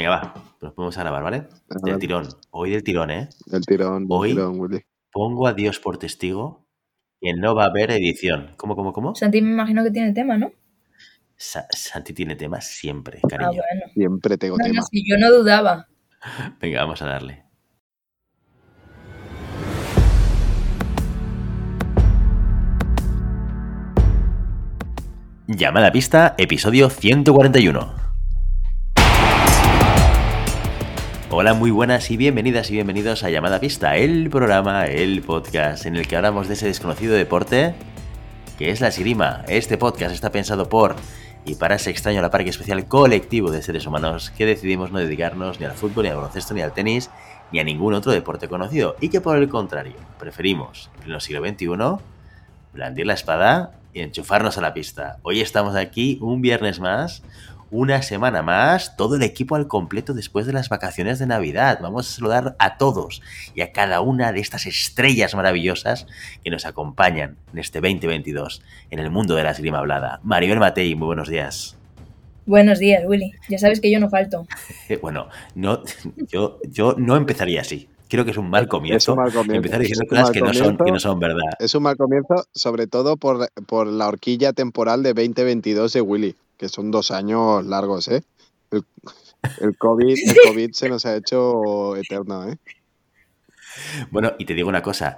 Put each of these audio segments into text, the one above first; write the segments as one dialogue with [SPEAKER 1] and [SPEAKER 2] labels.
[SPEAKER 1] Venga, va, nos podemos a grabar, ¿vale? Del tirón. Hoy del tirón, ¿eh?
[SPEAKER 2] Del tirón, del
[SPEAKER 1] Hoy
[SPEAKER 2] tirón, Willy.
[SPEAKER 1] pongo a Dios por testigo que no va a haber edición. ¿Cómo, cómo, cómo?
[SPEAKER 3] Santi me imagino que tiene tema, ¿no?
[SPEAKER 1] Sa- Santi tiene temas siempre,
[SPEAKER 3] Ah,
[SPEAKER 1] cariño.
[SPEAKER 3] bueno.
[SPEAKER 2] Siempre tengo
[SPEAKER 3] No, no,
[SPEAKER 2] tema.
[SPEAKER 3] si yo no dudaba.
[SPEAKER 1] Venga, vamos a darle. Llamada a pista, episodio 141. Hola, muy buenas y bienvenidas y bienvenidos a Llamada Pista, el programa, el podcast en el que hablamos de ese desconocido deporte que es la esgrima. Este podcast está pensado por y para ese extraño la parque especial colectivo de seres humanos que decidimos no dedicarnos ni al fútbol, ni al baloncesto, ni al tenis, ni a ningún otro deporte conocido, y que por el contrario, preferimos, en el siglo XXI, blandir la espada y enchufarnos a la pista. Hoy estamos aquí un viernes más, una semana más, todo el equipo al completo después de las vacaciones de Navidad. Vamos a saludar a todos y a cada una de estas estrellas maravillosas que nos acompañan en este 2022 en el mundo de la esgrima hablada. Maribel Matei, muy buenos días.
[SPEAKER 3] Buenos días, Willy. Ya sabes que yo no falto.
[SPEAKER 1] Bueno, no, yo, yo no empezaría así. Creo que es un mal comienzo.
[SPEAKER 2] Es un mal comienzo.
[SPEAKER 1] Empezar diciendo cosas que no, son, que no son verdad.
[SPEAKER 2] Es un mal comienzo, sobre todo por, por la horquilla temporal de 2022 de Willy, que son dos años largos, ¿eh? El, el COVID, el COVID se nos ha hecho eterno, ¿eh?
[SPEAKER 1] Bueno, y te digo una cosa.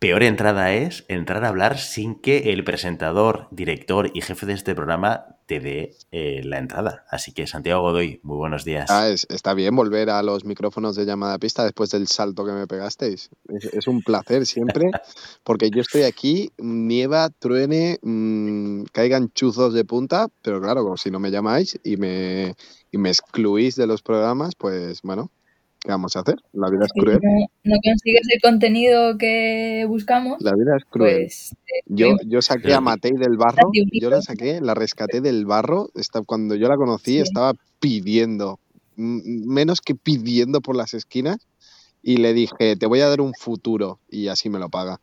[SPEAKER 1] Peor entrada es entrar a hablar sin que el presentador, director y jefe de este programa te dé eh, la entrada. Así que, Santiago Godoy, muy buenos días.
[SPEAKER 2] Ah, es- está bien volver a los micrófonos de llamada a pista después del salto que me pegasteis. Es, es un placer siempre, porque yo estoy aquí, nieva, truene, mm, caigan chuzos de punta, pero claro, como si no me llamáis y me, y me excluís de los programas, pues bueno, ¿qué vamos a hacer? La vida es
[SPEAKER 3] Si
[SPEAKER 2] cruel.
[SPEAKER 3] no, no consigues el contenido que buscamos,
[SPEAKER 2] La vida es cruel.
[SPEAKER 3] pues eh,
[SPEAKER 2] Yo, yo saqué a Matei del barro, yo la saqué, la rescaté del barro. Esta- cuando yo la conocí,
[SPEAKER 3] Sí.
[SPEAKER 2] estaba pidiendo, menos que pidiendo por las esquinas, y le dije, te voy a dar un futuro, y así me lo paga.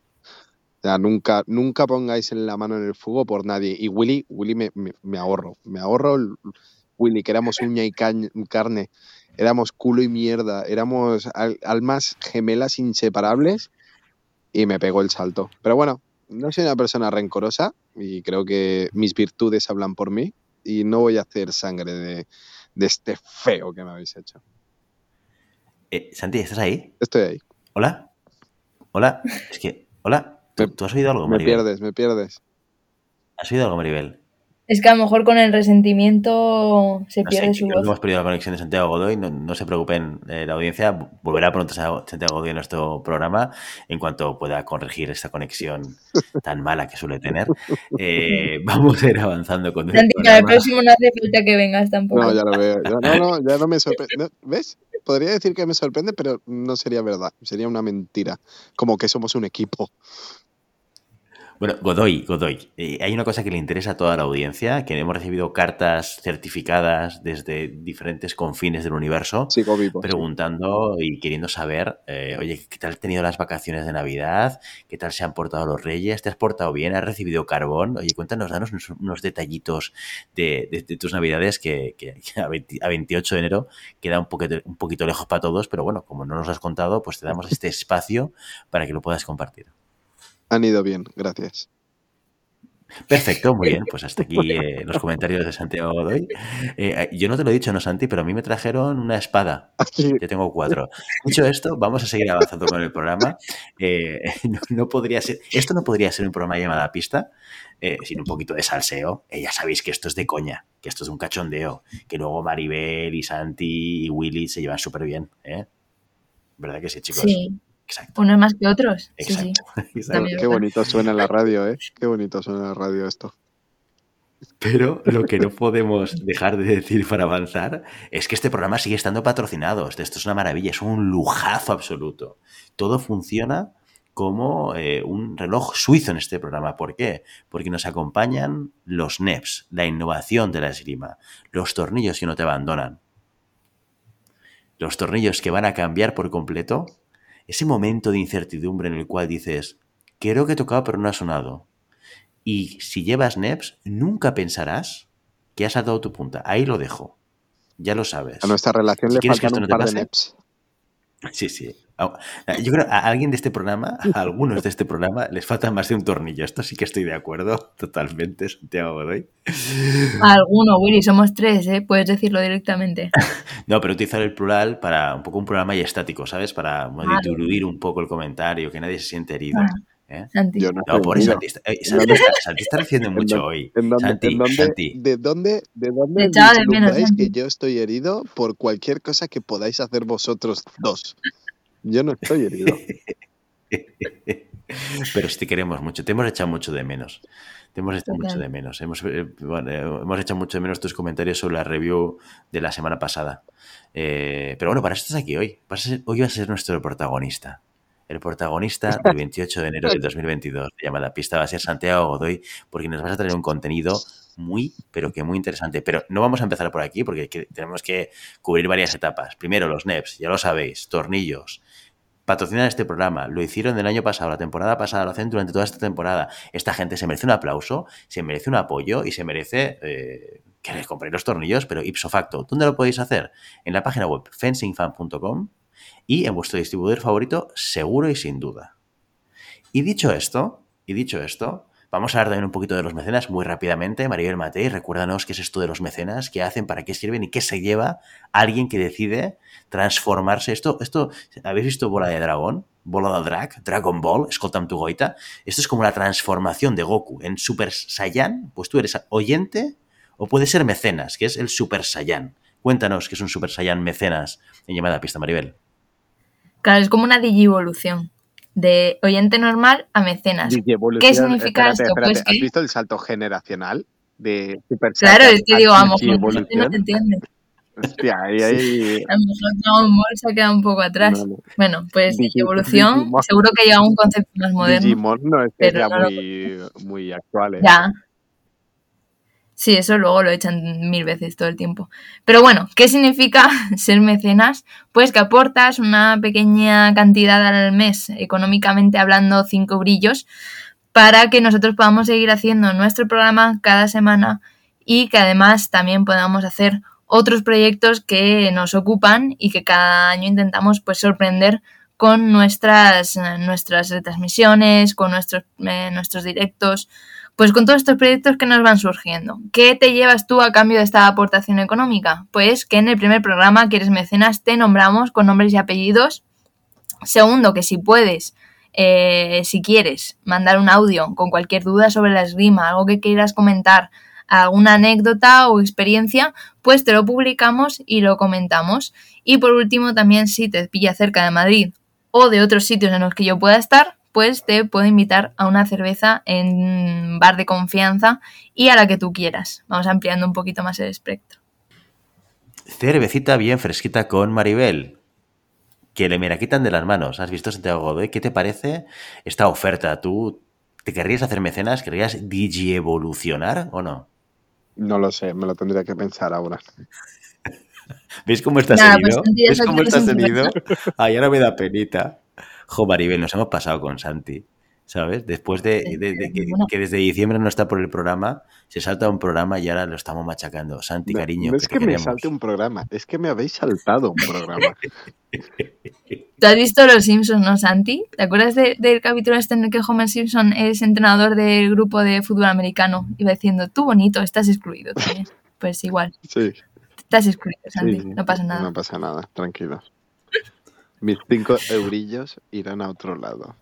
[SPEAKER 2] O sea, nunca, nunca pongáis en la mano en el fuego por nadie. Y Willy, Willy me, me- me ahorro, me ahorro el- Willy, que éramos uña y carne, éramos culo y mierda, éramos al- almas gemelas inseparables, y me pegó el salto. Pero bueno, no soy una persona rencorosa y creo que mis virtudes hablan por mí y no voy a hacer sangre de, de este feo que me habéis hecho.
[SPEAKER 1] Eh, Santi, ¿estás ahí?
[SPEAKER 2] Estoy ahí.
[SPEAKER 1] ¿Hola? ¿Hola? Es que, ¿hola? ¿Tú,
[SPEAKER 2] Me-
[SPEAKER 1] tú has oído algo,
[SPEAKER 2] Me
[SPEAKER 1] Maribel?
[SPEAKER 2] pierdes, me pierdes.
[SPEAKER 1] ¿Has oído algo, Maribel?
[SPEAKER 3] Es que a lo mejor con el resentimiento se
[SPEAKER 1] No sé,
[SPEAKER 3] pierde su
[SPEAKER 1] creo que
[SPEAKER 3] voz.
[SPEAKER 1] hemos perdido la conexión de Santiago Godoy. No, no se preocupen, eh, la audiencia volverá pronto a Santiago Godoy en nuestro programa en cuanto pueda corregir esta conexión tan mala que suele tener. Eh, vamos a ir avanzando con el
[SPEAKER 3] Santi, para el próximo no hace falta que vengas tampoco.
[SPEAKER 2] No, ya lo veo. Ya- no, no, ya no me sorprende. No, ¿Ves? Podría decir que me sorprende, pero no sería verdad. Sería una mentira. Como que somos un equipo.
[SPEAKER 1] Bueno, Godoy, Godoy, eh, hay una cosa que le interesa a toda la audiencia, que hemos recibido cartas certificadas desde diferentes confines del universo
[SPEAKER 2] Sigo vivo. sí.
[SPEAKER 1] preguntando y queriendo saber, eh, oye, ¿qué tal han tenido las vacaciones de Navidad? ¿Qué tal se han portado los reyes? ¿Te has portado bien? ¿Has recibido carbón? Oye, cuéntanos, danos unos, unos detallitos de, de- de tus Navidades que, que a, 20 a 28 de enero queda un poquito, un poquito lejos para todos, pero bueno, como no nos lo has contado, pues te damos este espacio para que lo puedas compartir.
[SPEAKER 2] Han ido bien, gracias.
[SPEAKER 1] Perfecto, muy bien. Pues hasta aquí eh, los comentarios de Santiago Godoy. Eh, yo no te lo he dicho, ¿no, Santi? Pero a mí me trajeron una espada.
[SPEAKER 2] Aquí,
[SPEAKER 1] Yo tengo cuatro. Dicho esto, vamos a seguir avanzando con el programa. Eh, no, no podría ser, esto no podría ser un programa llamado a pista eh, sin un poquito de salseo. Eh, ya sabéis que esto es de coña, que esto es un cachondeo, que luego Maribel y Santi y Willy se llevan súper bien. ¿eh? ¿Verdad que sí, chicos?
[SPEAKER 3] Sí,
[SPEAKER 1] Exacto.
[SPEAKER 3] unos más que otros. Sí, sí.
[SPEAKER 1] Exacto.
[SPEAKER 2] qué bonito suena en la radio, ¿eh? Qué bonito suena en la radio esto.
[SPEAKER 1] Pero lo que no podemos dejar de decir para avanzar es que este programa sigue estando patrocinado. Esto es una maravilla, es un lujazo absoluto. Todo funciona como eh, un reloj suizo en este programa. ¿Por qué? Porque nos acompañan los NEPs, la innovación de la esgrima, los tornillos que no te abandonan, los tornillos que van a cambiar por completo, ese momento de incertidumbre en el cual dices, creo que he tocado pero no ha sonado. Y si llevas NEPs, nunca pensarás que has saltado tu punta. Ahí lo dejo. Ya lo sabes.
[SPEAKER 2] A nuestra relación
[SPEAKER 1] Si
[SPEAKER 2] le faltan un par de neps.
[SPEAKER 1] Sí, sí. Au- Yo creo que a alguien de este programa, a algunos de este programa, les falta más de un tornillo. Esto sí que estoy de acuerdo totalmente, Santiago Godoy.
[SPEAKER 3] Alguno, Willy, somos tres, ¿eh? Puedes decirlo directamente.
[SPEAKER 1] No, pero utilizar el plural para un poco un programa y estático, ¿sabes? Para
[SPEAKER 3] Vale.
[SPEAKER 1] diluir un poco el comentario, que nadie se siente herido.
[SPEAKER 3] Ah.
[SPEAKER 1] ¿eh?
[SPEAKER 3] Santi.
[SPEAKER 2] Yo no.
[SPEAKER 1] Santi. está- eh, Santi está, Santi está recibiendo mucho hoy.
[SPEAKER 2] ¿En dónde,
[SPEAKER 1] Santi,
[SPEAKER 2] en dónde-
[SPEAKER 1] Santi.
[SPEAKER 2] ¿De dónde, de dónde
[SPEAKER 3] de menos,
[SPEAKER 2] que yo estoy herido por cualquier cosa que podáis hacer vosotros dos? Yo no estoy herido.
[SPEAKER 1] Pero sí te queremos mucho, te hemos echado mucho de menos. Te hemos echado mucho de menos. Hemos, eh, bueno, eh, hemos echado mucho de menos tus comentarios sobre la review de la semana pasada. Eh, pero bueno, para eso estás aquí hoy. Vas a ser- hoy vas a ser nuestro protagonista. El protagonista del 28 de enero del 2022 de llamada pista va a ser Santiago Godoy, porque nos vas a traer un contenido muy, pero que muy interesante. Pero no vamos a empezar por aquí, porque que- tenemos que cubrir varias etapas. Primero, los NEPs, ya lo sabéis, tornillos, patrocinan este programa. Lo hicieron el año pasado, la temporada pasada, lo hacen durante toda esta temporada. Esta gente se merece un aplauso, se merece un apoyo y se merece eh, que compréis los tornillos, pero ipso facto. ¿Dónde lo podéis hacer? En la página web fencingfan.com y en vuestro distribuidor favorito, seguro y sin duda. Y dicho esto, y dicho esto, vamos a hablar también un poquito de los mecenas muy rápidamente. Maribel Matei, recuérdanos qué es esto de los mecenas, qué hacen, para qué sirven y qué se lleva alguien que decide transformarse. Esto, esto, ¿habéis visto Bola de Dragón? Bola de Drag, Dragon Ball, escoltam tu goita. Esto es como la transformación de Goku en Super Saiyan. Pues tú eres oyente o puede ser mecenas, que es el Super Saiyan. Cuéntanos qué es un Super Saiyan mecenas en llamada pista, Maribel.
[SPEAKER 3] Claro, es como una digivolución. De oyente normal a mecenas. ¿Qué significa
[SPEAKER 2] Espérate,
[SPEAKER 3] esto?
[SPEAKER 2] espérate,
[SPEAKER 3] Pues
[SPEAKER 2] ¿Has
[SPEAKER 3] que-
[SPEAKER 2] visto el salto generacional de Super
[SPEAKER 3] Claro, es que
[SPEAKER 2] a
[SPEAKER 3] digo, a lo mejor no te entiende.
[SPEAKER 2] Hostia, ahí, ahí...
[SPEAKER 3] A lo mejor Dragon Ball se ha quedado un poco atrás.
[SPEAKER 2] no, no.
[SPEAKER 3] Bueno, pues
[SPEAKER 2] Digi-
[SPEAKER 3] evolución,
[SPEAKER 2] Digimon.
[SPEAKER 3] seguro que llega un concepto más moderno.
[SPEAKER 2] Digimon no es que
[SPEAKER 3] pero
[SPEAKER 2] sea
[SPEAKER 3] no lo-
[SPEAKER 2] muy, muy actual. ¿eh?
[SPEAKER 3] Ya. Sí, eso luego lo echan mil veces todo el tiempo. Pero bueno, ¿qué significa ser mecenas? Pues que aportas una pequeña cantidad al mes, económicamente hablando, cinco brillos, para que nosotros podamos seguir haciendo nuestro programa cada semana y que además también podamos hacer otros proyectos que nos ocupan y que cada año intentamos pues sorprender con nuestras, nuestras retransmisiones, con nuestros, eh, nuestros directos, pues con todos estos proyectos que nos van surgiendo. ¿Qué te llevas tú a cambio de esta aportación económica? Pues que en el primer programa, que eres mecenas, te nombramos con nombres y apellidos. Segundo, que si puedes, eh, si quieres, mandar un audio con cualquier duda sobre la esgrima, algo que quieras comentar, alguna anécdota o experiencia, pues te lo publicamos y lo comentamos. Y por último, también si te pilla cerca de Madrid o de otros sitios en los que yo pueda estar, pues te puedo invitar a una cerveza en bar de confianza y a la que tú quieras. Vamos ampliando un poquito más el espectro.
[SPEAKER 1] Cervecita bien fresquita con Maribel. Que le me la quitan de las manos. ¿Has visto, Santiago Godoy? ¿Qué te parece esta oferta? ¿Tú te querrías hacer mecenas? ¿Querrías digievolucionar o no?
[SPEAKER 2] No lo sé, me lo tendría que pensar ahora.
[SPEAKER 1] ¿Ves cómo estás herido?
[SPEAKER 3] pues,
[SPEAKER 1] ¿Ves cómo estás
[SPEAKER 3] es un
[SPEAKER 1] herido? Ay, ahora me da penita. Jo, Maribel, nos hemos pasado con Santi. ¿Sabes? Después de, que, desde diciembre no está por el programa, se salta un programa y ahora lo estamos machacando. Santi,
[SPEAKER 2] No,
[SPEAKER 1] cariño,
[SPEAKER 2] no
[SPEAKER 1] que
[SPEAKER 2] es
[SPEAKER 1] te
[SPEAKER 2] que me
[SPEAKER 1] queremos.
[SPEAKER 2] salte un programa, es que me habéis saltado un programa.
[SPEAKER 3] ¿Tú has visto Los Simpsons, no, Santi? ¿Te acuerdas de- del capítulo este en el que Homer Simpson es entrenador del grupo de fútbol americano? Iba diciendo, tú bonito, estás excluido también. Pues igual,
[SPEAKER 2] Sí,
[SPEAKER 3] estás excluido, Santi,
[SPEAKER 2] sí, sí.
[SPEAKER 3] no pasa nada.
[SPEAKER 2] No pasa nada, tranquilos. Mis cinco eurillos irán a otro lado.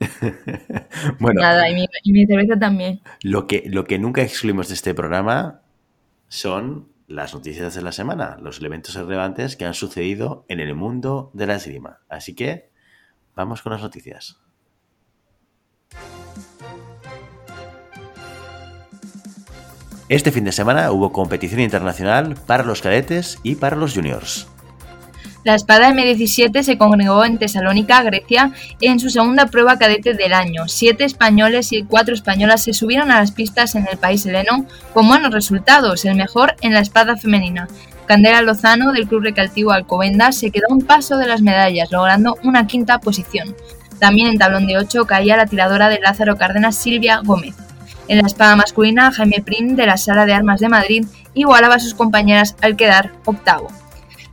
[SPEAKER 1] Bueno,
[SPEAKER 3] Nada, y mi, y mi cerveza también.
[SPEAKER 1] Lo que, lo que nunca excluimos de este programa son las noticias de la semana, los eventos relevantes que han sucedido en el mundo de la esgrima. Así que vamos con las noticias. Este fin de semana hubo competición internacional para los cadetes y para los juniors.
[SPEAKER 3] La espada M17 se congregó en Tesalónica, Grecia, en su segunda prueba cadete del año. Siete españoles y cuatro españolas se subieron a las pistas en el país heleno con buenos resultados, el mejor en la espada femenina. Candela Lozano, del Club Recreativo Alcobendas, se quedó un paso de las medallas, logrando una quinta posición. También en tablón de 8 caía la tiradora de Lázaro Cárdenas, Silvia Gómez. En la espada masculina, Jaime Prim de la Sala de Armas de Madrid igualaba a sus compañeras al quedar octavo.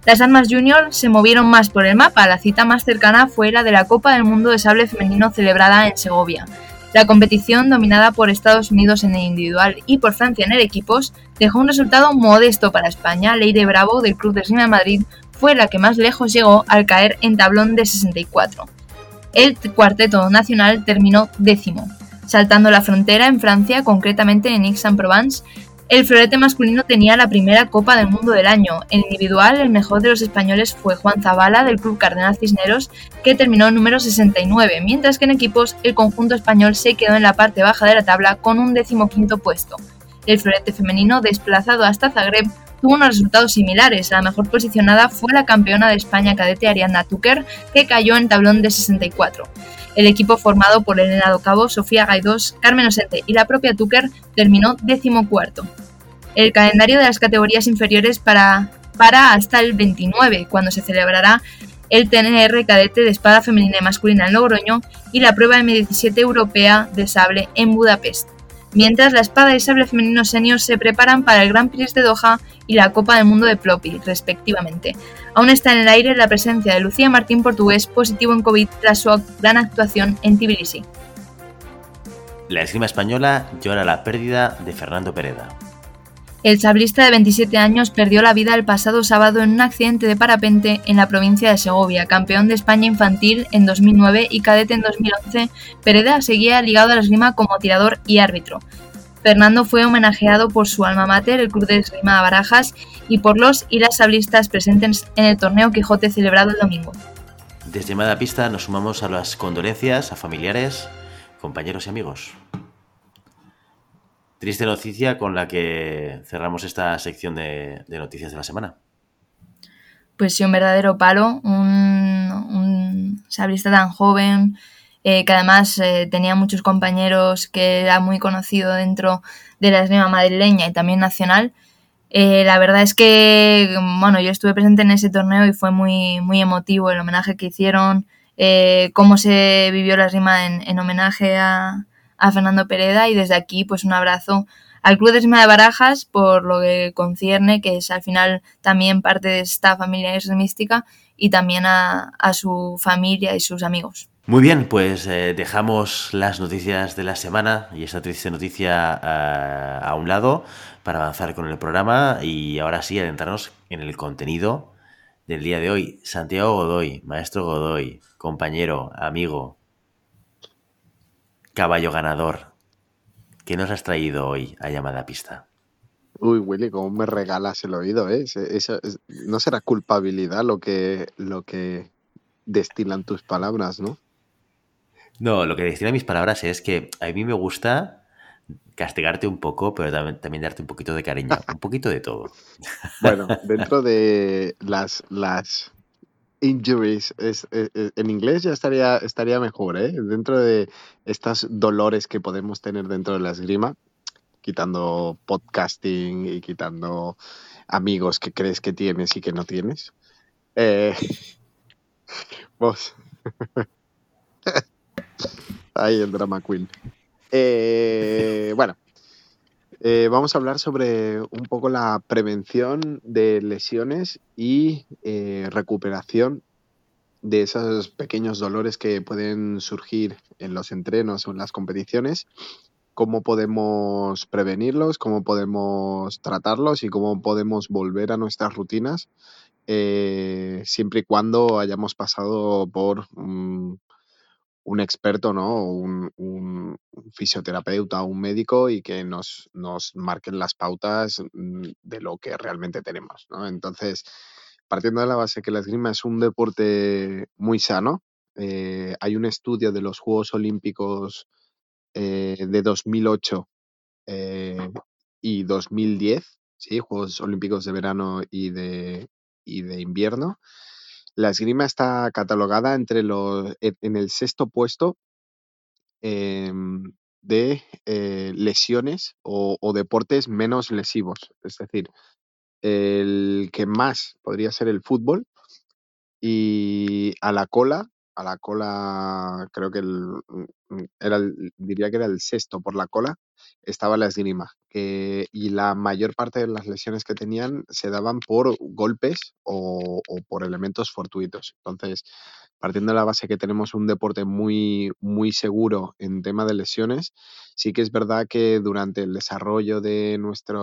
[SPEAKER 3] Las armas junior se movieron más por el mapa, la cita más cercana fue la de la Copa del Mundo de Sable Femenino celebrada en Segovia. La competición, dominada por Estados Unidos en el individual y por Francia en el equipos, dejó un resultado modesto para España. Leire Bravo, del Club de Esgrima de Madrid, fue la que más lejos llegó al caer en tablón de 64. El cuarteto nacional terminó décimo. Saltando la frontera en Francia, concretamente en Aix-en-Provence, el florete masculino tenía la primera Copa del Mundo del año. En individual, el mejor de los españoles fue Juan Zabala del Club Cardenal Cisneros, que terminó número 69, mientras que en equipos el conjunto español se quedó en la parte baja de la tabla con un decimoquinto puesto. El florete femenino, desplazado hasta Zagreb, tuvo unos resultados similares. La mejor posicionada fue la campeona de España cadete Ariana Tucker, que cayó en tablón de 64. El equipo formado por Elena Docabo, Sofía Gaidós, Carmen Osente y la propia Tucker terminó decimocuarto. El calendario de las categorías inferiores para, para hasta el 29, cuando se celebrará el TNR cadete de espada femenina y masculina en Logroño y la prueba M17 europea de sable en Budapest mientras la espada y sable femenino senior se preparan para el Grand Prix de Doha y la Copa del Mundo de Plopi, respectivamente. Aún está en el aire la presencia de Lucía Martín Portugués positivo en COVID tras su gran actuación en Tbilisi.
[SPEAKER 1] La esgrima española llora la pérdida de Fernando Pereda.
[SPEAKER 3] El sablista de 27 años perdió la vida el pasado sábado en un accidente de parapente en la provincia de Segovia. Campeón de España infantil en 2009 y cadete en 2011, Pereda seguía ligado a la esgrima como tirador y árbitro. Fernando fue homenajeado por su alma mater, el Club de Esgrima Barajas, y por los y las sablistas presentes en el torneo Quijote celebrado el domingo.
[SPEAKER 1] Desde Mada Pista nos sumamos a las condolencias a familiares, compañeros y amigos. Triste noticia con la que cerramos esta sección de, noticias de la semana.
[SPEAKER 3] Pues sí, un verdadero palo. Un, sabrista tan joven, eh, que además eh, tenía muchos compañeros, que era muy conocido dentro de la esgrima madrileña y también nacional. Eh, la verdad es que, bueno, yo estuve presente en ese torneo y fue muy, muy emotivo el homenaje que hicieron, cómo se vivió la esgrima en homenaje a, Fernando Pereda y desde aquí pues un abrazo al Club de Esgrima de Barajas por lo que concierne, que es al final también parte de esta familia esgrimística y también a, su familia y sus amigos.
[SPEAKER 1] Muy bien, pues eh, dejamos las noticias de la semana y esta triste noticia eh, a un lado para avanzar con el programa y ahora sí adentrarnos en el contenido del día de hoy. Santiago Godoy, maestro Godoy, compañero, amigo, caballo ganador, ¿qué nos has traído hoy a llamada pista?
[SPEAKER 2] Uy, Willy, ¿cómo me regalas el oído? Eh? no será culpabilidad lo que, lo que destilan tus palabras, ¿no?
[SPEAKER 1] No, lo que destilan mis palabras es que a mí me gusta castigarte un poco, pero también, darte un poquito de cariño, un poquito de todo.
[SPEAKER 2] Bueno, dentro de las, las injuries. Es, en inglés ya estaría, estaría mejor, ¿eh? Dentro de estos dolores que podemos tener dentro de la esgrima, quitando podcasting y quitando amigos que crees que tienes y que no tienes. Eh, vos. Ahí el drama queen. Eh, bueno, eh, vamos a hablar sobre un poco la prevención de lesiones y eh, recuperación de esos pequeños dolores que pueden surgir en los entrenos o en las competiciones, cómo podemos prevenirlos, cómo podemos tratarlos y cómo podemos volver a nuestras rutinas siempre y cuando hayamos pasado por un experto, ¿no? Un, un, fisioterapeuta un médico y que nos, nos marquen las pautas mm, de lo que realmente tenemos, ¿no? Entonces, partiendo de la base que la esgrima es un deporte muy sano, eh, hay un estudio de los Juegos Olímpicos eh, de 2008 eh, y 2010, ¿sí? Juegos Olímpicos de verano y de, y de invierno, la esgrima está catalogada entre los, en el sexto puesto em, de eh, lesiones o, deportes menos lesivos. Es decir, el que más podría ser el fútbol y a la cola a la cola, creo que el, mm, era diría que era el sexto por la cola, estaba la esgrima. y la mayor parte de las lesiones que tenían se daban por golpes o, por elementos fortuitos. Entonces, partiendo de la base que tenemos un deporte muy, muy seguro en tema de lesiones, sí que es verdad que durante el desarrollo de nuestra,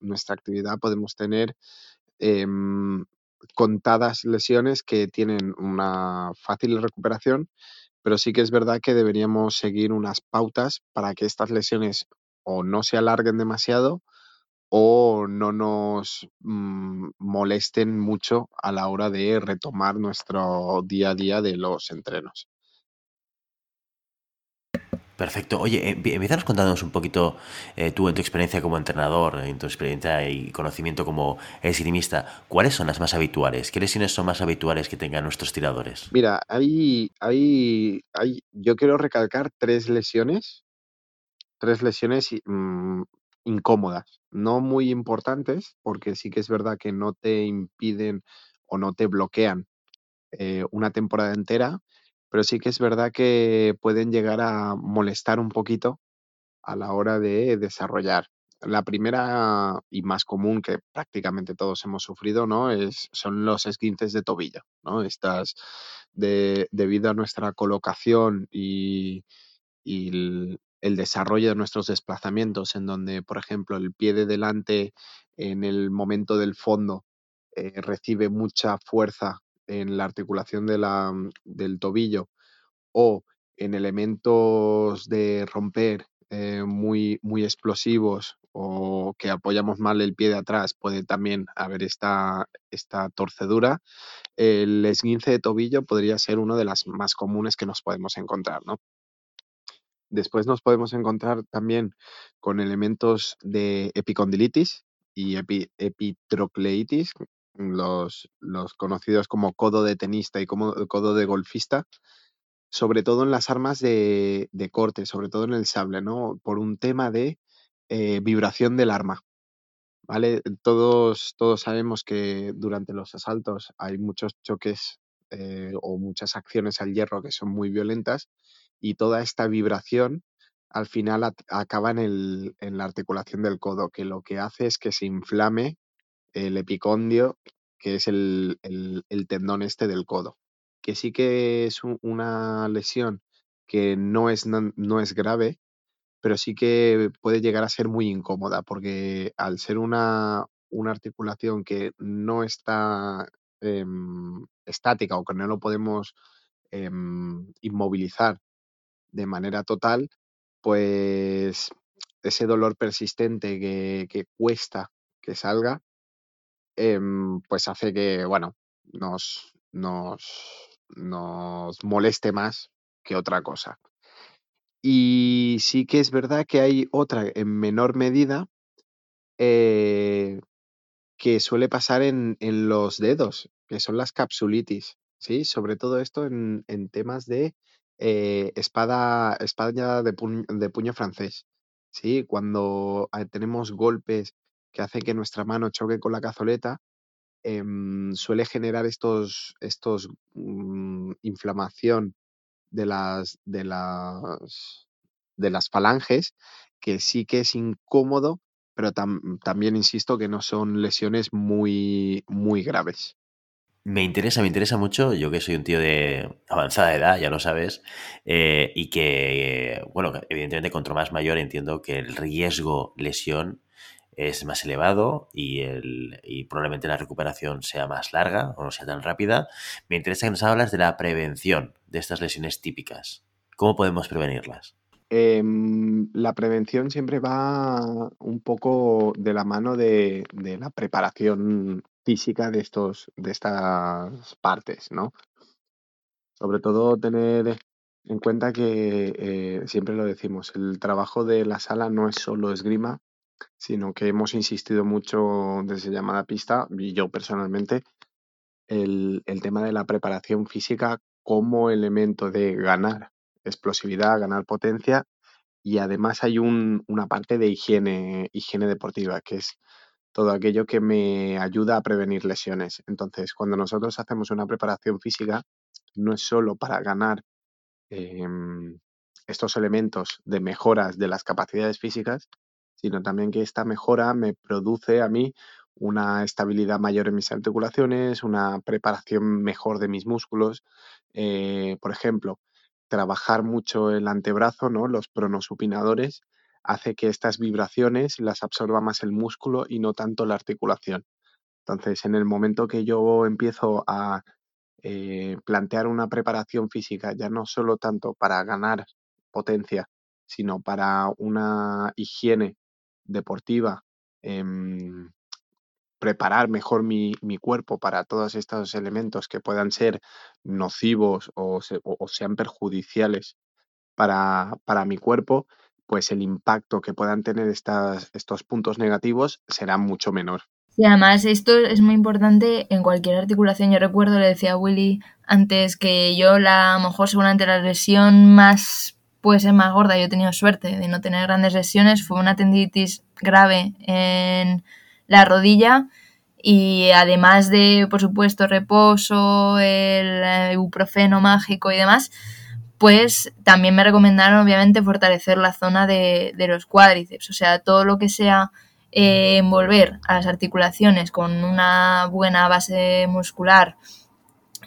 [SPEAKER 2] nuestra actividad podemos tener em, contadas lesiones que tienen una fácil recuperación, pero sí que es verdad que deberíamos seguir unas pautas para que estas lesiones o no se alarguen demasiado o no nos mm, molesten mucho a la hora de retomar nuestro día a día de los entrenos.
[SPEAKER 1] Perfecto. Oye, eh, empiezas contándonos un poquito eh, tú en tu experiencia como entrenador, en tu experiencia y conocimiento como esgrimista, ¿cuáles son las más habituales? ¿Qué lesiones son más habituales que tengan nuestros tiradores?
[SPEAKER 2] Mira, hay, hay, hay yo quiero recalcar tres lesiones, tres lesiones mm, incómodas, no muy importantes, porque sí que es verdad que no te impiden o no te bloquean eh, una temporada entera, pero sí que es verdad que pueden llegar a molestar un poquito a la hora de desarrollar. La primera y más común que prácticamente todos hemos sufrido, ¿no? Es, son los esguinces de tobillo, ¿no? Estas, de, debido a nuestra colocación y, el, desarrollo de nuestros desplazamientos, en donde, por ejemplo, el pie de delante en el momento del fondo eh, recibe mucha fuerza en la articulación de la, mm, del tobillo o en elementos de romper eh, muy, muy explosivos o que apoyamos mal el pie de atrás, puede también haber esta, esta torcedura. El esguince de tobillo podría ser una de las más comunes que nos podemos encontrar, ¿no? Después nos podemos encontrar también con elementos de epicondilitis y epitrocleitis, los, los conocidos como codo de tenista y como codo de golfista, sobre todo en las armas de, corte, sobre todo en el sable, ¿no? Por un tema de eh, vibración del arma. ¿Vale? Todos, todos sabemos que durante los asaltos hay muchos choques eh, o muchas acciones al hierro que son muy violentas y toda esta vibración al final acaba en, el, en la articulación del codo, que lo que hace es que se inflame el epicondio, que es el, tendón este del codo, que sí que es una lesión que no es, no, es grave, pero sí que puede llegar a ser muy incómoda, porque al ser una, articulación que no está em, estática o que no lo podemos em, inmovilizar de manera total, pues ese dolor persistente que, que cuesta que salga, Em, pues hace que, bueno, nos, nos, nos moleste más que otra cosa. Y sí que es verdad que hay otra en menor medida eh, que suele pasar en, los dedos, que son las capsulitis, ¿sí? Sobre todo esto en, temas de eh, espada, espada de, de puño francés, ¿sí? Cuando ah, tenemos golpes que hace que nuestra mano choque con la cazoleta, em, suele generar estos, estos mm, inflamación de las, de las, de las falanges, que sí que es incómodo, pero también insisto que no son lesiones muy, muy graves.
[SPEAKER 1] Me interesa, me interesa mucho, yo que soy un tío de avanzada edad, ya lo sabes, eh, y que, bueno, evidentemente contra más mayor entiendo que el riesgo lesión es más elevado y, el, y probablemente la recuperación sea más larga o no sea tan rápida. Me interesa que nos hablas de la prevención de estas lesiones típicas. ¿Cómo podemos prevenirlas?
[SPEAKER 2] Em, la prevención siempre va un poco de la mano de, la preparación física de, estos, de estas partes, ¿no? Sobre todo tener en cuenta que eh, siempre lo decimos, el trabajo de la sala no es solo esgrima, sino que hemos insistido mucho desde llamada pista, y yo personalmente, el, tema de la preparación física como elemento de ganar explosividad, ganar potencia y además hay una parte de higiene, higiene deportiva, que es todo aquello que me ayuda a prevenir lesiones. Entonces, cuando nosotros hacemos una preparación física, no es solo para ganar em, estos elementos de mejoras de las capacidades físicas, sino también que esta mejora me produce a mí una estabilidad mayor en mis articulaciones, una preparación mejor de mis músculos. Eh, por ejemplo, trabajar mucho el antebrazo, ¿no? los pronosupinadores, hace que estas vibraciones las absorba más el músculo y no tanto la articulación. Entonces, en el momento que yo empiezo a eh, plantear una preparación física, ya no solo tanto para ganar potencia, sino para una higiene deportiva, em, preparar mejor mi, cuerpo para todos estos elementos que puedan ser nocivos o, sean perjudiciales para, para, mi cuerpo, pues el impacto que puedan tener estas, estos puntos negativos será mucho menor.
[SPEAKER 3] Y además esto es muy importante en cualquier articulación. Yo recuerdo, le decía a Willy antes que yo la, a lo mejor seguramente la lesión más puede ser más gorda. Yo he tenido suerte de no tener grandes lesiones. Fue una tendinitis grave en la rodilla y además de, por supuesto, reposo, el ibuprofeno mágico y demás, pues también me recomendaron obviamente fortalecer la zona de, de los cuádriceps. O sea, todo lo que sea eh, envolver a las articulaciones con una buena base muscular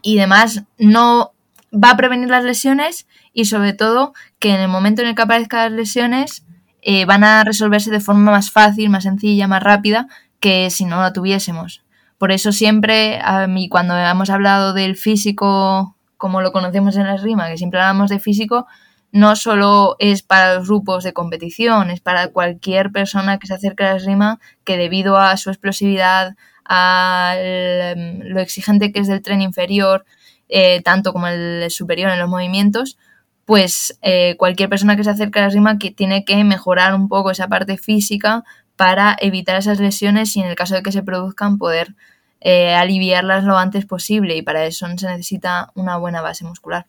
[SPEAKER 3] y demás, no va a prevenir las lesiones y sobre todo que en el momento en el que aparezcan las lesiones eh, van a resolverse de forma más fácil, más sencilla, más rápida que si no la tuviésemos. Por eso siempre, a mí cuando hemos hablado del físico como lo conocemos en la rima, que siempre hablamos de físico, no solo es para los grupos de competición, es para cualquier persona que se acerque a la esgrima que debido a su explosividad, a lo exigente que es del tren inferior, eh, tanto como el superior en los movimientos, pues eh, cualquier persona que se acerque a la esgrima que tiene que mejorar un poco esa parte física para evitar esas lesiones y en el caso de que se produzcan poder eh, aliviarlas lo antes posible y para eso se necesita una buena base muscular.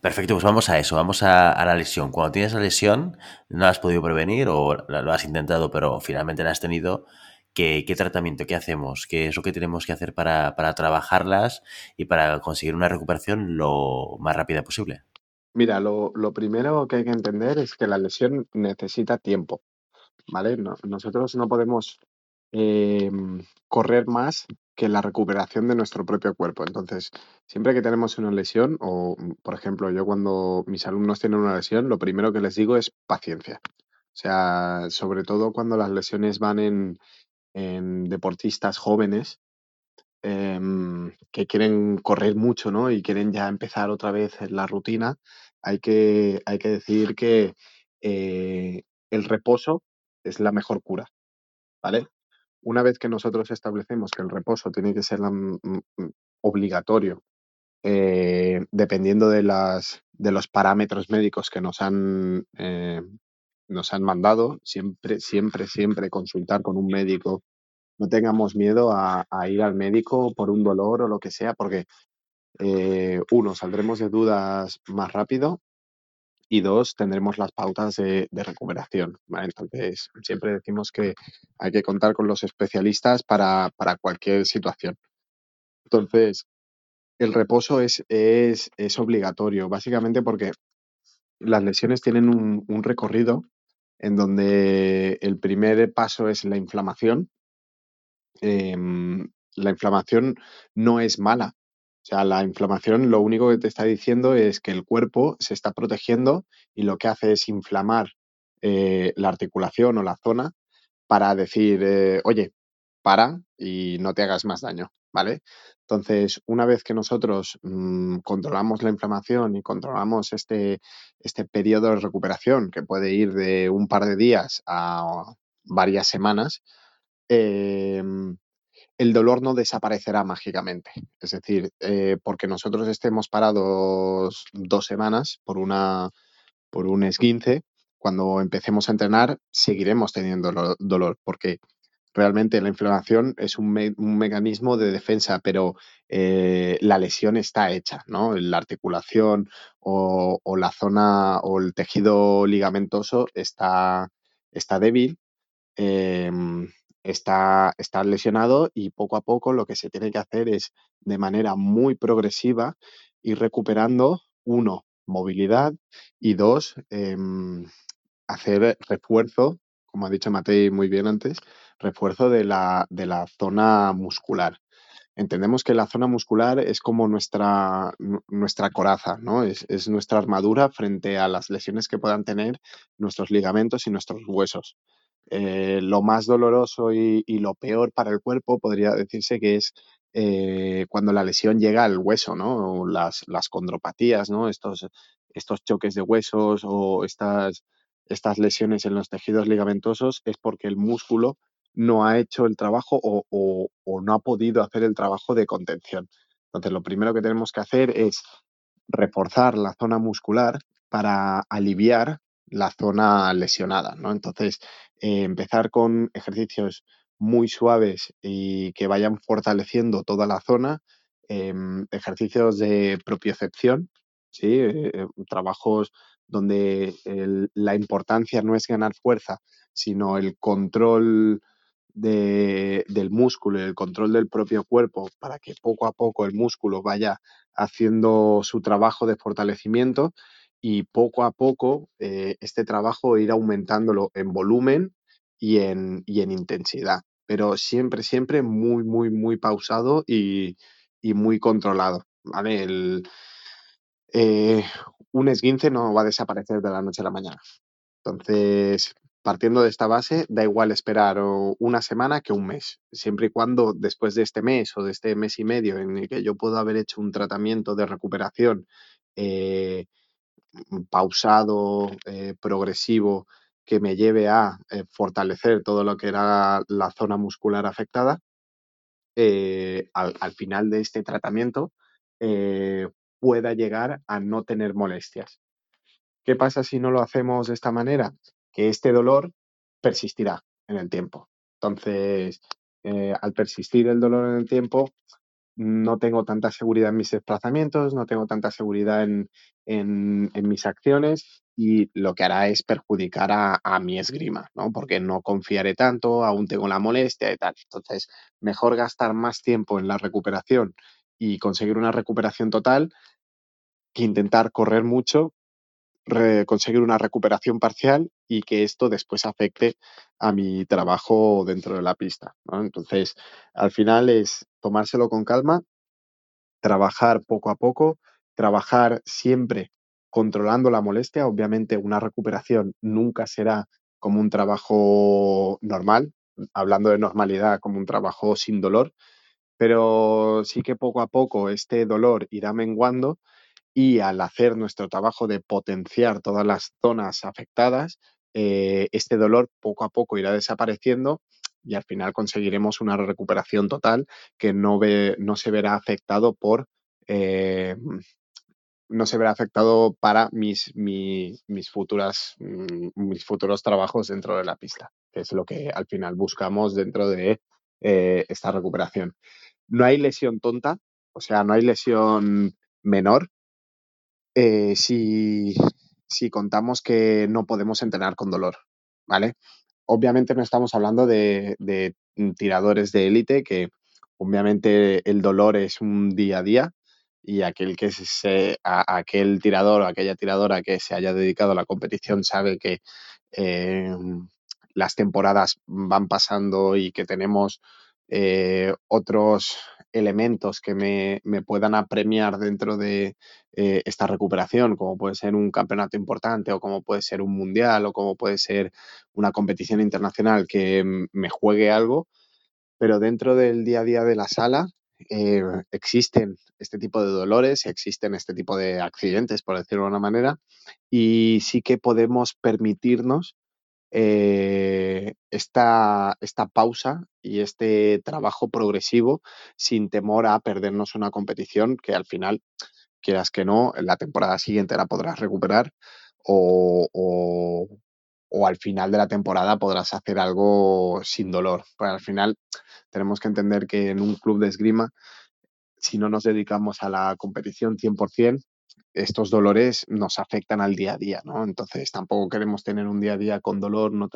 [SPEAKER 1] Perfecto, pues vamos a eso, vamos a, la lesión. Cuando tienes la lesión, no has podido prevenir o lo has intentado, pero finalmente la has tenido. ¿Qué, tratamiento? ¿Qué hacemos? ¿Qué es lo que tenemos que hacer para, trabajarlas y para conseguir una recuperación lo más rápida posible?
[SPEAKER 2] Mira, lo, primero que hay que entender es que la lesión necesita tiempo, ¿vale? nosotros no podemos em, correr más que la recuperación de nuestro propio cuerpo. Entonces, siempre que tenemos una lesión, o por ejemplo, yo cuando mis alumnos tienen una lesión, lo primero que les digo es paciencia. O sea, sobre todo cuando las lesiones van en, deportistas jóvenes em, que quieren correr mucho, ¿no? Y quieren ya empezar otra vez la rutina, hay que, hay que decir que eh, el reposo es la mejor cura, ¿vale? Una vez que nosotros establecemos que el reposo tiene que ser mm, mm, obligatorio, eh, dependiendo de, las, de los parámetros médicos que nos han, eh, nos han mandado, siempre, siempre, siempre consultar con un médico. No tengamos miedo a, ir al médico por un dolor o lo que sea, porque eh, uno, saldremos de dudas más rápido y dos, tendremos las pautas de, recuperación. Entonces, siempre decimos que hay que contar con los especialistas para, cualquier situación. Entonces, el reposo es, es, obligatorio, básicamente porque las lesiones tienen un, recorrido en donde el primer paso es la inflamación. Em, la inflamación no es mala, o sea, la inflamación lo único que te está diciendo es que el cuerpo se está protegiendo y lo que hace es inflamar eh, la articulación o la zona para decir, eh, oye, para y no te hagas más daño, ¿vale? Entonces, una vez que nosotros mm, controlamos la inflamación y controlamos este, este periodo de recuperación, que puede ir de un par de días a varias semanas, em, el dolor no desaparecerá mágicamente. Es decir, eh, porque nosotros estemos parados dos semanas por, una, por un esguince, cuando empecemos a entrenar seguiremos teniendo dolor, porque realmente la inflamación es un, mecanismo de defensa, pero eh, la lesión está hecha, ¿no? La articulación o, la zona o el tejido ligamentoso está, está débil. Em, está, lesionado y poco a poco lo que se tiene que hacer es de manera muy progresiva ir recuperando, uno, movilidad y dos, em, hacer refuerzo, como ha dicho Matei muy bien antes, refuerzo de la, de la zona muscular. Entendemos que la zona muscular es como nuestra, nuestra coraza, ¿no? Es, es, nuestra armadura frente a las lesiones que puedan tener nuestros ligamentos y nuestros huesos. Eh, lo más doloroso y, lo peor para el cuerpo podría decirse que es eh, cuando la lesión llega al hueso, ¿no? Las, las condropatías, ¿no? Estos, estos choques de huesos o estas, estas lesiones en los tejidos ligamentosos es porque el músculo no ha hecho el trabajo o, o, no ha podido hacer el trabajo de contención. Entonces, lo primero que tenemos que hacer es reforzar la zona muscular para aliviar la zona lesionada, ¿no? Entonces, eh, empezar con ejercicios muy suaves y que vayan fortaleciendo toda la zona, eh, ejercicios de propiocepción, ¿sí? Eh, trabajos donde la importancia no es ganar fuerza, sino el control de, del músculo y el control del propio cuerpo para que poco a poco el músculo vaya haciendo su trabajo de fortalecimiento y poco a poco eh, este trabajo ir aumentándolo en volumen y en, y en intensidad, pero siempre, siempre muy, muy, muy pausado y, y muy controlado, ¿vale? Eh, un esguince no va a desaparecer de la noche a la mañana. Entonces, partiendo de esta base, da igual esperar una semana que un mes, siempre y cuando después de este mes o de este mes y medio en el que yo puedo haber hecho un tratamiento de recuperación eh, pausado, eh, progresivo, que me lleve a eh, fortalecer todo lo que era la zona muscular afectada, eh, al, al, final de este tratamiento pueda llegar a no tener molestias. ¿Qué pasa si no lo hacemos de esta manera? Que este dolor persistirá en el tiempo. Entonces, al persistir el dolor en el tiempo, no tengo tanta seguridad en mis desplazamientos, no tengo tanta seguridad en, en, en mis acciones y lo que hará es perjudicar a, a, mi esgrima, ¿no? Porque no confiaré tanto, aún tengo la molestia y tal. Entonces, mejor gastar más tiempo en la recuperación y conseguir una recuperación total que intentar correr mucho conseguir una recuperación parcial y que esto después afecte a mi trabajo dentro de la pista. Entonces, al final es tomárselo con calma, trabajar poco a poco, trabajar siempre controlando la molestia. Obviamente, una recuperación nunca será como un trabajo normal, hablando de normalidad, como un trabajo sin dolor, pero sí que poco a poco este dolor irá menguando y al hacer nuestro trabajo de potenciar todas las zonas afectadas, eh, este dolor poco a poco irá desapareciendo y al final conseguiremos una recuperación total que no, ve, no se verá afectado por... Eh, no se verá afectado para mis, mi, mis, futuras, mm, mis futuros trabajos dentro de la pista, que es lo que al final buscamos dentro de eh, esta recuperación. No hay lesión tonta, o sea, no hay lesión menor, eh, si, si, contamos que no podemos entrenar con dolor, ¿vale? Obviamente no estamos hablando de, de tiradores de élite, que obviamente el dolor es un día a día y aquel que se, a, aquel tirador o aquella tiradora que se haya dedicado a la competición sabe que eh, las temporadas van pasando y que tenemos eh, otros elementos que me, me, puedan apremiar dentro de eh, esta recuperación, como puede ser un campeonato importante o como puede ser un mundial o como puede ser una competición internacional que me juegue algo, pero dentro del día a día de la sala eh, existen este tipo de dolores, existen este tipo de accidentes, por decirlo de una manera, y sí que podemos permitirnos eh, esta, esta pausa y este trabajo progresivo sin temor a perdernos una competición que al final, quieras que no, en la temporada siguiente la podrás recuperar o, o, o al final de la temporada podrás hacer algo sin dolor. Pero al final tenemos que entender que en un club de esgrima, si no nos dedicamos a la competición 100%, estos dolores nos afectan al día a día, ¿no? Entonces tampoco queremos tener un día a día con dolor, no,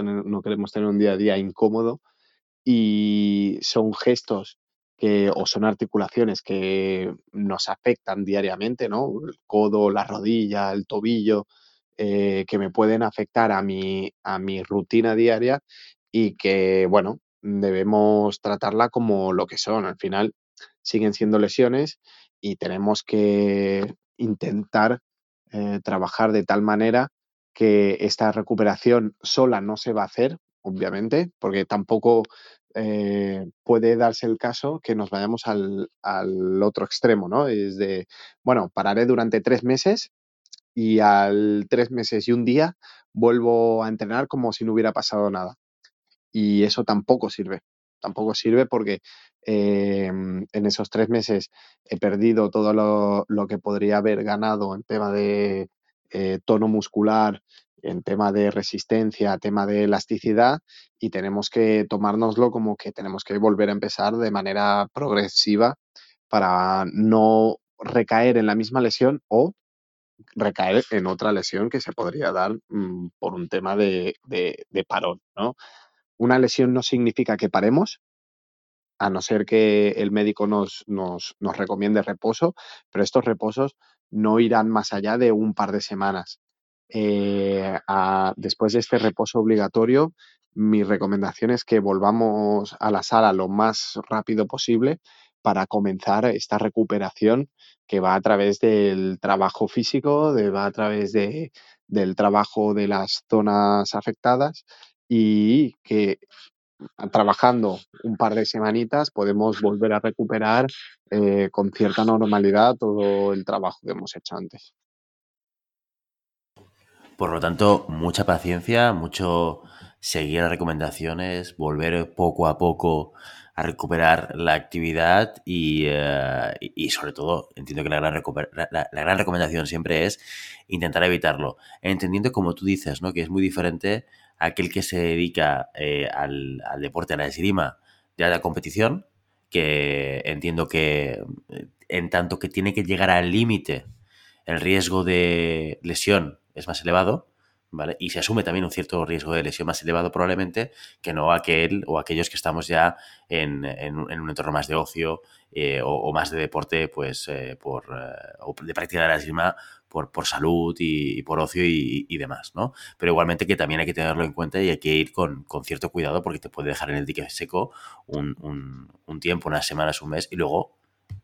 [SPEAKER 2] queremos tener un día a día incómodo y son gestos que, o son articulaciones que nos afectan diariamente, ¿no? El codo, la rodilla, el tobillo, eh, que me pueden afectar a mi, a mi rutina diaria y que, bueno, debemos tratarla como lo que son. Al final siguen siendo lesiones y tenemos que intentar eh, trabajar de tal manera que esta recuperación sola no se va a hacer, obviamente, porque tampoco eh, puede darse el caso que nos vayamos al, al, otro extremo, ¿no? Es de, bueno, pararé durante tres meses y al tres meses y un día vuelvo a entrenar como si no hubiera pasado nada. Y eso tampoco sirve. Tampoco sirve porque eh, en esos tres meses he perdido todo lo, lo, que podría haber ganado en tema de eh, tono muscular, en tema de resistencia, tema de elasticidad, y tenemos que tomárnoslo como que tenemos que volver a empezar de manera progresiva para no recaer en la misma lesión o recaer en otra lesión que se podría dar mmm, por un tema de, de, de, parón, ¿no? Una lesión no significa que paremos, a no ser que el médico nos, nos, nos recomiende reposo, pero estos reposos no irán más allá de un par de semanas. Eh, después de este reposo obligatorio, mi recomendación es que volvamos a la sala lo más rápido posible para comenzar esta recuperación que va a través del trabajo físico, va a través de, del trabajo de las zonas afectadas y que trabajando un par de semanitas podemos volver a recuperar eh, con cierta normalidad todo el trabajo que hemos hecho antes.
[SPEAKER 1] Por lo tanto, mucha paciencia, mucho seguir las recomendaciones, volver poco a poco a recuperar la actividad y, uh, y sobre todo, entiendo que la gran, la gran, recomendación siempre es intentar evitarlo, entendiendo como tú dices, ¿no? que es muy diferente aquel que se dedica eh, al, al, deporte, a la esgrima de la competición, que entiendo que en tanto que tiene que llegar al límite, el riesgo de lesión es más elevado, ¿vale? Y se asume también un cierto riesgo de lesión más elevado probablemente que no aquel o aquellos que estamos ya en, en, un entorno más de ocio eh, o, o, más de deporte, pues eh, por eh, o de práctica de la esgrima por, por salud y, por ocio y, y, demás, ¿no? Pero igualmente que también hay que tenerlo en cuenta y hay que ir con, con cierto cuidado porque te puede dejar en el dique seco un, un, un tiempo, unas semanas, un mes y luego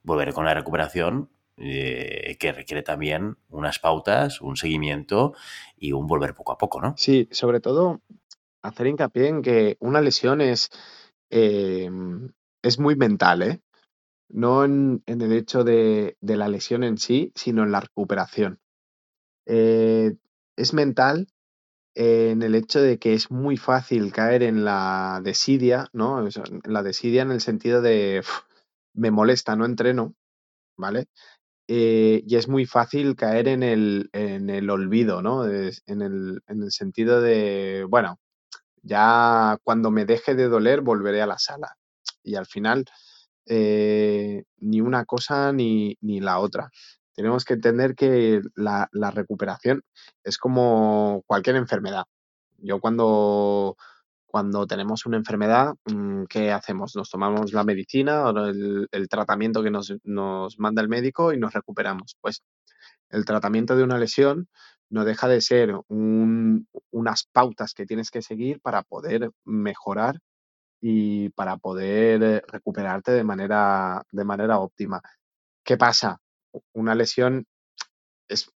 [SPEAKER 1] volver con la recuperación eh, que requiere también unas pautas, un seguimiento y un volver poco a poco, ¿no?
[SPEAKER 2] Sí, sobre todo hacer hincapié en que una lesión es, eh, es muy mental, ¿eh? No en, el hecho de, de, la lesión en sí, sino en la recuperación. Eh, es mental en el hecho de que es muy fácil caer en la desidia, ¿no? La desidia en el sentido de me molesta, no entreno, ¿vale? Eh, y es muy fácil caer en el, en el olvido, ¿no? En, el, en, el, sentido de, bueno, ya cuando me deje de doler volveré a la sala. Y al final, eh, ni una cosa ni, ni, la otra. Tenemos que entender que la, la, recuperación es como cualquier enfermedad. Yo cuando, cuando tenemos una enfermedad, mm, ¿qué hacemos? Nos tomamos la medicina o el, el tratamiento que nos, nos, manda el médico y nos recuperamos. Pues el tratamiento de una lesión no deja de ser un, unas pautas que tienes que seguir para poder mejorar y para poder recuperarte de manera, de manera óptima. ¿Qué pasa? Una lesión es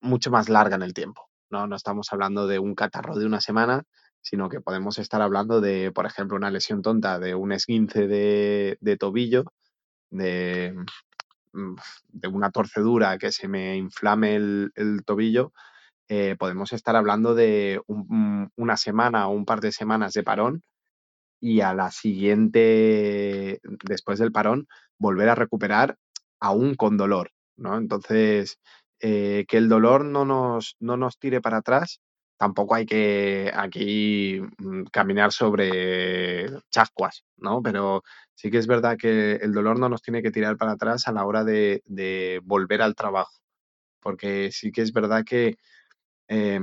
[SPEAKER 2] mucho más larga en el tiempo. No, no estamos hablando de un catarro de una semana, sino que podemos estar hablando de, por ejemplo, una lesión tonta de un esguince de, de tobillo, de, mm, de, una torcedura que se me inflame el, el tobillo, eh, podemos estar hablando de un, una semana o un par de semanas de parón y a la siguiente, después del parón, volver a recuperar aún con dolor, ¿no? Entonces, eh, que el dolor no nos, no nos tire para atrás, tampoco hay que aquí mm, caminar sobre chascuas, ¿no? Pero sí que es verdad que el dolor no nos tiene que tirar para atrás a la hora de, volver al trabajo, porque sí que es verdad que eh,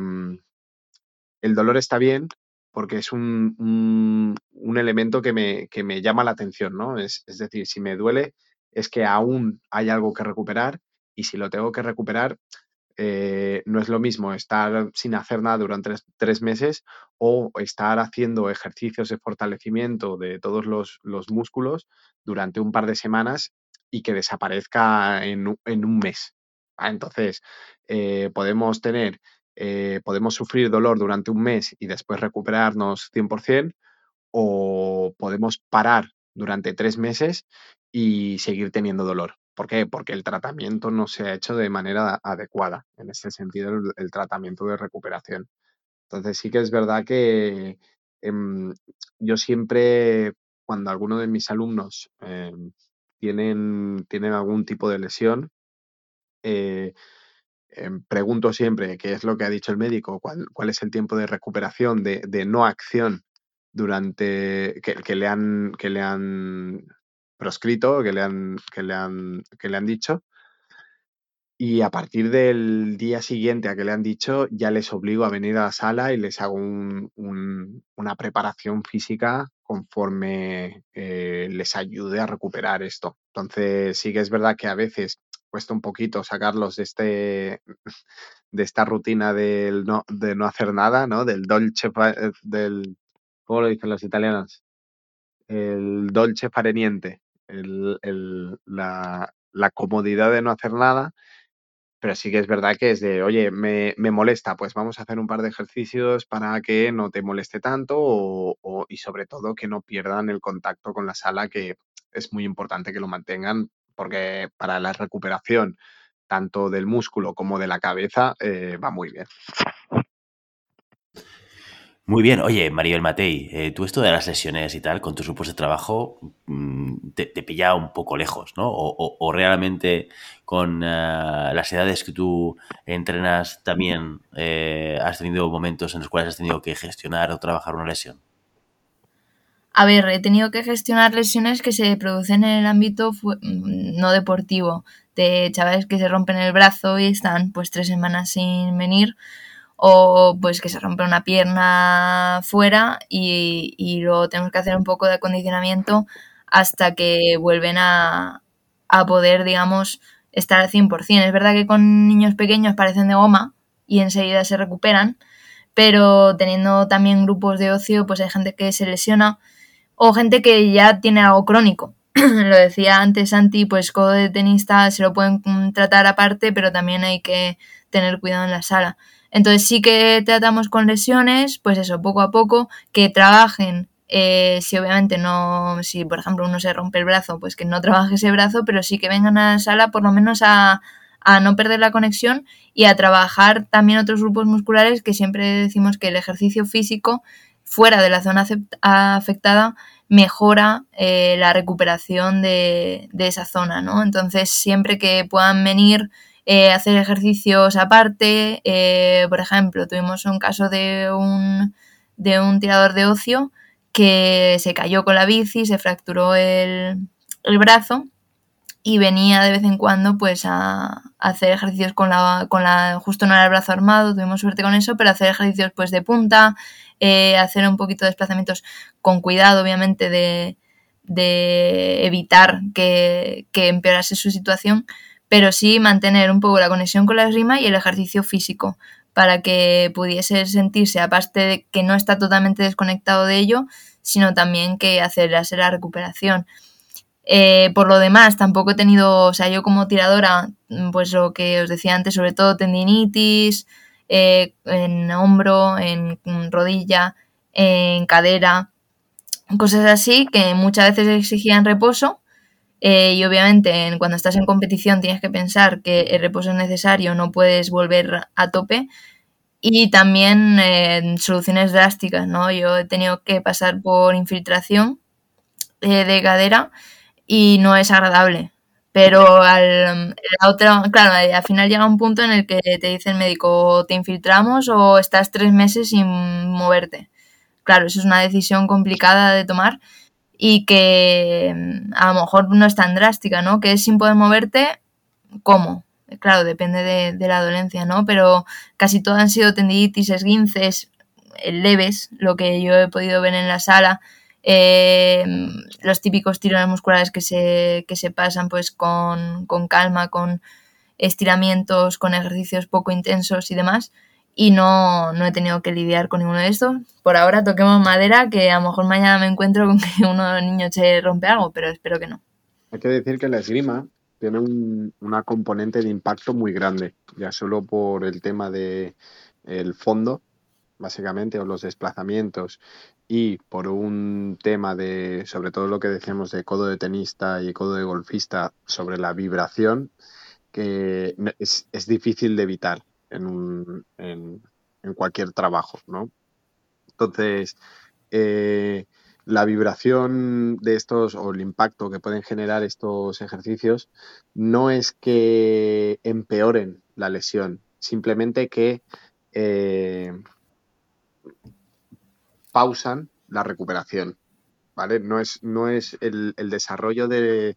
[SPEAKER 2] el dolor está bien porque es un, un, elemento que me, que me, llama la atención, ¿no? Es, es decir, si me duele, es que aún hay algo que recuperar y si lo tengo que recuperar, eh, no es lo mismo estar sin hacer nada durante tres, meses o estar haciendo ejercicios de fortalecimiento de todos los, músculos durante un par de semanas y que desaparezca en, un mes. Ah, entonces, eh, podemos tener, eh, podemos sufrir dolor durante un mes y después recuperarnos 100% o podemos parar durante tres meses y seguir teniendo dolor. ¿Por qué? Porque el tratamiento no se ha hecho de manera adecuada, en ese sentido, el, tratamiento de recuperación. Entonces sí que es verdad que em, yo siempre, cuando alguno de mis alumnos em, tienen, tienen algún tipo de lesión, eh, em, pregunto siempre qué es lo que ha dicho el médico, cuál, cuál es el tiempo de recuperación, de, no acción durante que, le han, que le han proscrito, que le han, que le han, que le han dicho. Y a partir del día siguiente a que le han dicho, ya les obligo a venir a la sala y les hago una preparación física conforme eh, les ayude a recuperar esto. Entonces, sí que es verdad que a veces cuesta un poquito sacarlos de este de esta rutina del no, de no hacer nada, ¿no? Del dolce, eh, del, ¿cómo lo dicen los italianos? El dolce fareniente, el, la, comodidad de no hacer nada, pero sí que es verdad que es de, oye, me, molesta, pues vamos a hacer un par de ejercicios para que no te moleste tanto o, y sobre todo que no pierdan el contacto con la sala, que es muy importante que lo mantengan porque para la recuperación tanto del músculo como de la cabeza eh, va muy bien.
[SPEAKER 1] Muy bien, oye, Maribel Matei, eh, tú esto de las lesiones y tal, con tu supuesto trabajo, mm, te, pilla un poco lejos, ¿no? O, realmente con eh, las edades que tú entrenas también eh, has tenido momentos en los cuales has tenido que gestionar o trabajar una lesión.
[SPEAKER 3] A ver, he tenido que gestionar lesiones que se producen en el ámbito mm, no deportivo, de chavales que se rompen el brazo y están pues tres semanas sin venir o pues que se rompe una pierna fuera y, y luego tenemos que hacer un poco de acondicionamiento hasta que vuelven a, a poder, digamos, estar al 100%. Es verdad que con niños pequeños parecen de goma y enseguida se recuperan, pero teniendo también grupos de ocio, pues hay gente que se lesiona o gente que ya tiene algo crónico. lo decía antes Santi, pues codo de tenista se lo pueden tratar aparte, pero también hay que tener cuidado en la sala. Entonces sí que tratamos con lesiones, pues eso, poco a poco, que trabajen. Eh, si obviamente no, si por ejemplo uno se rompe el brazo, pues que no trabaje ese brazo, pero sí que vengan a la sala por lo menos a, a no perder la conexión y a trabajar también otros grupos musculares que siempre decimos que el ejercicio físico fuera de la zona afectada mejora eh, la recuperación de, esa zona, ¿no? Entonces, siempre que puedan venir eh, hacer ejercicios aparte. Eh, por ejemplo, tuvimos un caso de un, de un tirador de ocio que se cayó con la bici, se fracturó el, brazo y venía de vez en cuando pues a, hacer ejercicios con la, con la, justo no era el brazo armado, tuvimos suerte con eso, pero hacer ejercicios pues de punta, eh, hacer un poquito de desplazamientos con cuidado obviamente de, de evitar que, que empeorase su situación, pero sí mantener un poco la conexión con la esgrima y el ejercicio físico para que pudiese sentirse, aparte de que no está totalmente desconectado de ello, sino también que acelerase la recuperación. Eh, por lo demás, tampoco he tenido, o sea, yo como tiradora, pues lo que os decía antes, sobre todo tendinitis, eh, en hombro, en rodilla, en cadera, cosas así que muchas veces exigían reposo eh, y obviamente cuando estás en competición tienes que pensar que el reposo es necesario, no puedes volver a tope. Y también eh, soluciones drásticas, ¿no? Yo he tenido que pasar por infiltración eh, de cadera y no es agradable. Pero al, la otra, claro, al final llega un punto en el que te dice el médico, te infiltramos o estás tres meses sin moverte. Claro, eso es una decisión complicada de tomar y que mm, a lo mejor no es tan drástica, ¿no? Que es sin poder moverte, ¿cómo? Claro, depende de, la dolencia, ¿no? Pero casi todas han sido tendinitis, esguinces, leves, lo que yo he podido ver en la sala. Eh, los típicos tirones musculares que se, que se pasan pues con, con calma, con estiramientos, con ejercicios poco intensos y demás y no, no he tenido que lidiar con ninguno de estos. Por ahora toquemos madera, que a lo mejor mañana me encuentro con que uno de los niños se rompe algo, pero espero que no.
[SPEAKER 2] Hay que decir que la esgrima tiene un, una componente de impacto muy grande, ya solo por el tema de fondo, básicamente, o los desplazamientos, y por un tema de, sobre todo lo que decíamos de codo de tenista y codo de golfista, sobre la vibración, que es, es difícil de evitar en, un, en, cualquier trabajo, ¿no? Entonces, eh, la vibración de estos o el impacto que pueden generar estos ejercicios no es que empeoren la lesión, simplemente que eh, pausan la recuperación. ¿vale? No es, no es el, desarrollo de,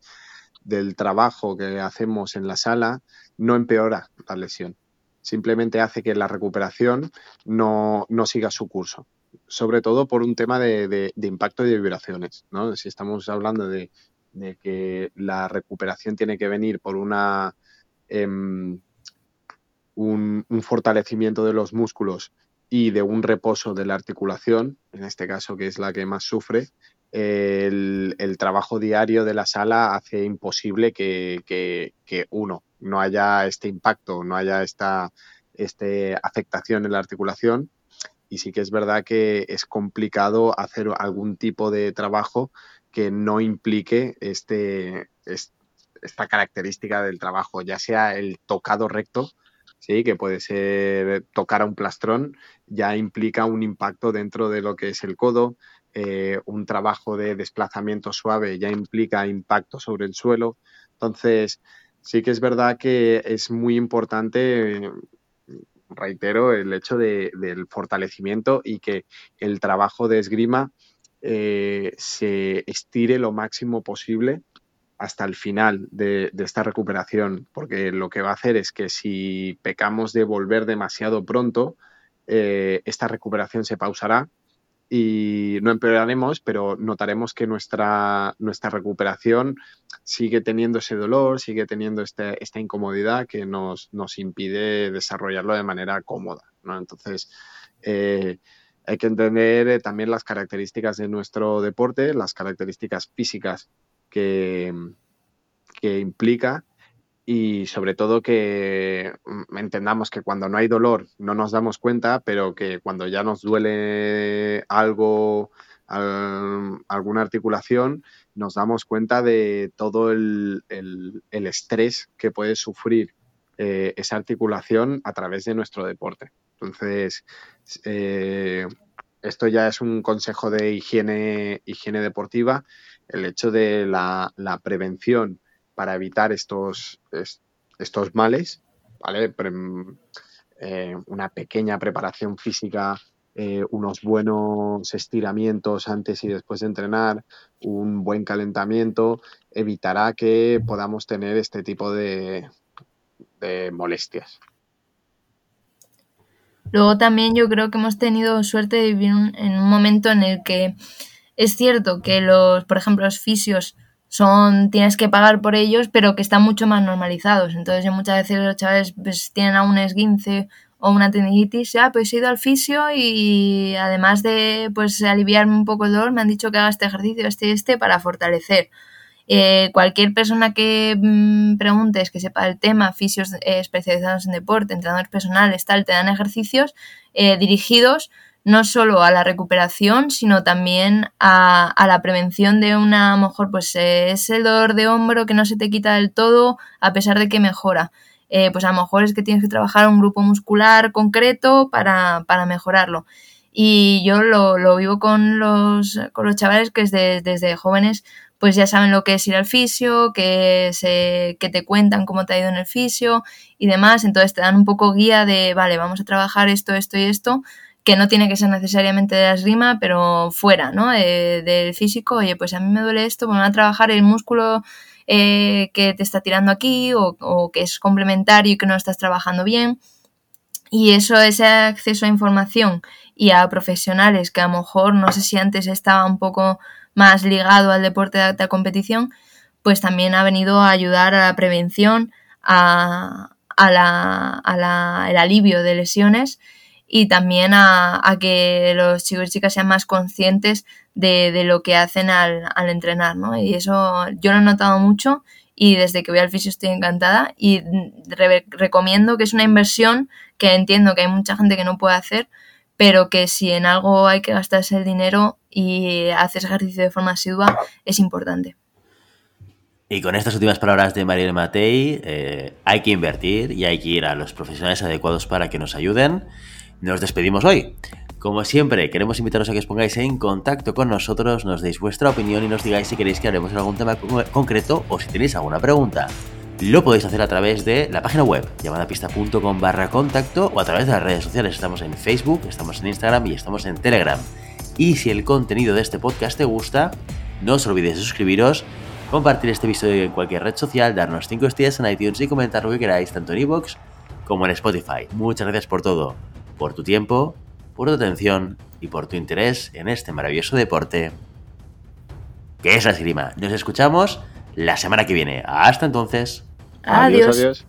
[SPEAKER 2] del trabajo que hacemos en la sala, no empeora la lesión simplemente hace que la recuperación no, no siga su curso, sobre todo por un tema de, impacto y de vibraciones. ¿no? Si estamos hablando de, que la recuperación tiene que venir por una, un, un, fortalecimiento de los músculos y de un reposo de la articulación, en este caso que es la que más sufre, el, trabajo diario de la sala hace imposible que, que, uno no haya este impacto, no haya esta este afectación en la articulación. Y sí que es verdad que es complicado hacer algún tipo de trabajo que no implique este esta característica del trabajo, ya sea el tocado recto, ¿sí? que puede ser tocar a un plastrón, ya implica un impacto dentro de lo que es el codo, eh, un trabajo de desplazamiento suave ya implica impacto sobre el suelo. Entonces, sí que es verdad que es muy importante, reitero, el hecho de, del fortalecimiento y que el trabajo de esgrima eh, se estire lo máximo posible hasta el final de, esta recuperación, porque lo que va a hacer es que si pecamos de volver demasiado pronto, eh, esta recuperación se pausará y no empeoraremos, pero notaremos que nuestra, nuestra recuperación sigue teniendo ese dolor, sigue teniendo este, esta incomodidad que nos, nos, impide desarrollarlo de manera cómoda. Entonces, eh, hay que entender eh, también las características de nuestro deporte, las características físicas que, que implica y sobre todo que entendamos que cuando no hay dolor no nos damos cuenta, pero que cuando ya nos duele algo, alguna articulación, nos damos cuenta de todo el, el, el estrés que puede sufrir eh, esa articulación a través de nuestro deporte. Entonces, eh, esto ya es un consejo de higiene, higiene deportiva, el hecho de la, la prevención para evitar estos, estos males, ¿vale? Eh, una pequeña preparación física, eh, unos buenos estiramientos antes y después de entrenar, un buen calentamiento, evitará que podamos tener este tipo de, de molestias.
[SPEAKER 3] Luego también yo creo que hemos tenido suerte de vivir en un momento en el que es cierto que los, por ejemplo, los fisios son, tienes que pagar por ellos, pero que están mucho más normalizados. Entonces, muchas veces los chavales pues, tienen a un esguince o una tendinitis, ya, pues he ido al fisio y además de pues aliviarme un poco el dolor, me han dicho que haga este ejercicio, este este, para fortalecer. Eh, cualquier persona que mmm, preguntes que sepa el tema, fisios eh, especializados en deporte, entrenadores personales, tal, te dan ejercicios eh, dirigidos no solo a la recuperación, sino también a, a la prevención de una, a lo mejor, pues eh, ese dolor de hombro que no se te quita del todo a pesar de que mejora. Eh, pues a lo mejor es que tienes que trabajar un grupo muscular concreto para, para mejorarlo. Y yo lo, lo, vivo con los, con los chavales que desde, desde jóvenes pues ya saben lo que es ir al fisio, que, se, que te cuentan cómo te ha ido en el fisio y demás. Entonces te dan un poco guía de, vale, vamos a trabajar esto, esto y esto que no tiene que ser necesariamente de la esgrima, pero fuera, ¿no? Eh, del físico, oye, pues a mí me duele esto, me va a trabajar el músculo eh, que te está tirando aquí o, o, que es complementario y que no estás trabajando bien. Y eso, ese acceso a información y a profesionales que a lo mejor, no sé si antes estaba un poco más ligado al deporte de alta competición, pues también ha venido a ayudar a la prevención, a, a la, a la, el alivio de lesiones y también a, que los chicos y chicas sean más conscientes de, de lo que hacen al, al, entrenar, ¿no? Y eso yo lo he notado mucho y desde que voy al fisio estoy encantada y re recomiendo que es una inversión que entiendo que hay mucha gente que no puede hacer, pero que si en algo hay que gastarse el dinero y haces ejercicio de forma asidua, es importante.
[SPEAKER 1] Y con estas últimas palabras de Mariel Matei, eh, hay que invertir y hay que ir a los profesionales adecuados para que nos ayuden. Nos despedimos hoy. Como siempre, queremos invitaros a que os pongáis en contacto con nosotros, nos deis vuestra opinión y nos digáis si queréis que hablemos de algún tema concreto o si tenéis alguna pregunta. Lo podéis hacer a través de la página web llamadapista.com barra contacto o a través de las redes sociales. Estamos en Facebook, estamos en Instagram y estamos en Telegram. Y si el contenido de este podcast te gusta, no os olvidéis de suscribiros compartir este episodio en cualquier red social, darnos 5 estrellas en iTunes y comentar lo que queráis, tanto en iVoox como en Spotify. Muchas gracias por todo, por tu tiempo, por tu atención y por tu interés en este maravilloso deporte que es la esgrima. Nos escuchamos la semana que viene. Hasta entonces.
[SPEAKER 3] Adiós. adiós.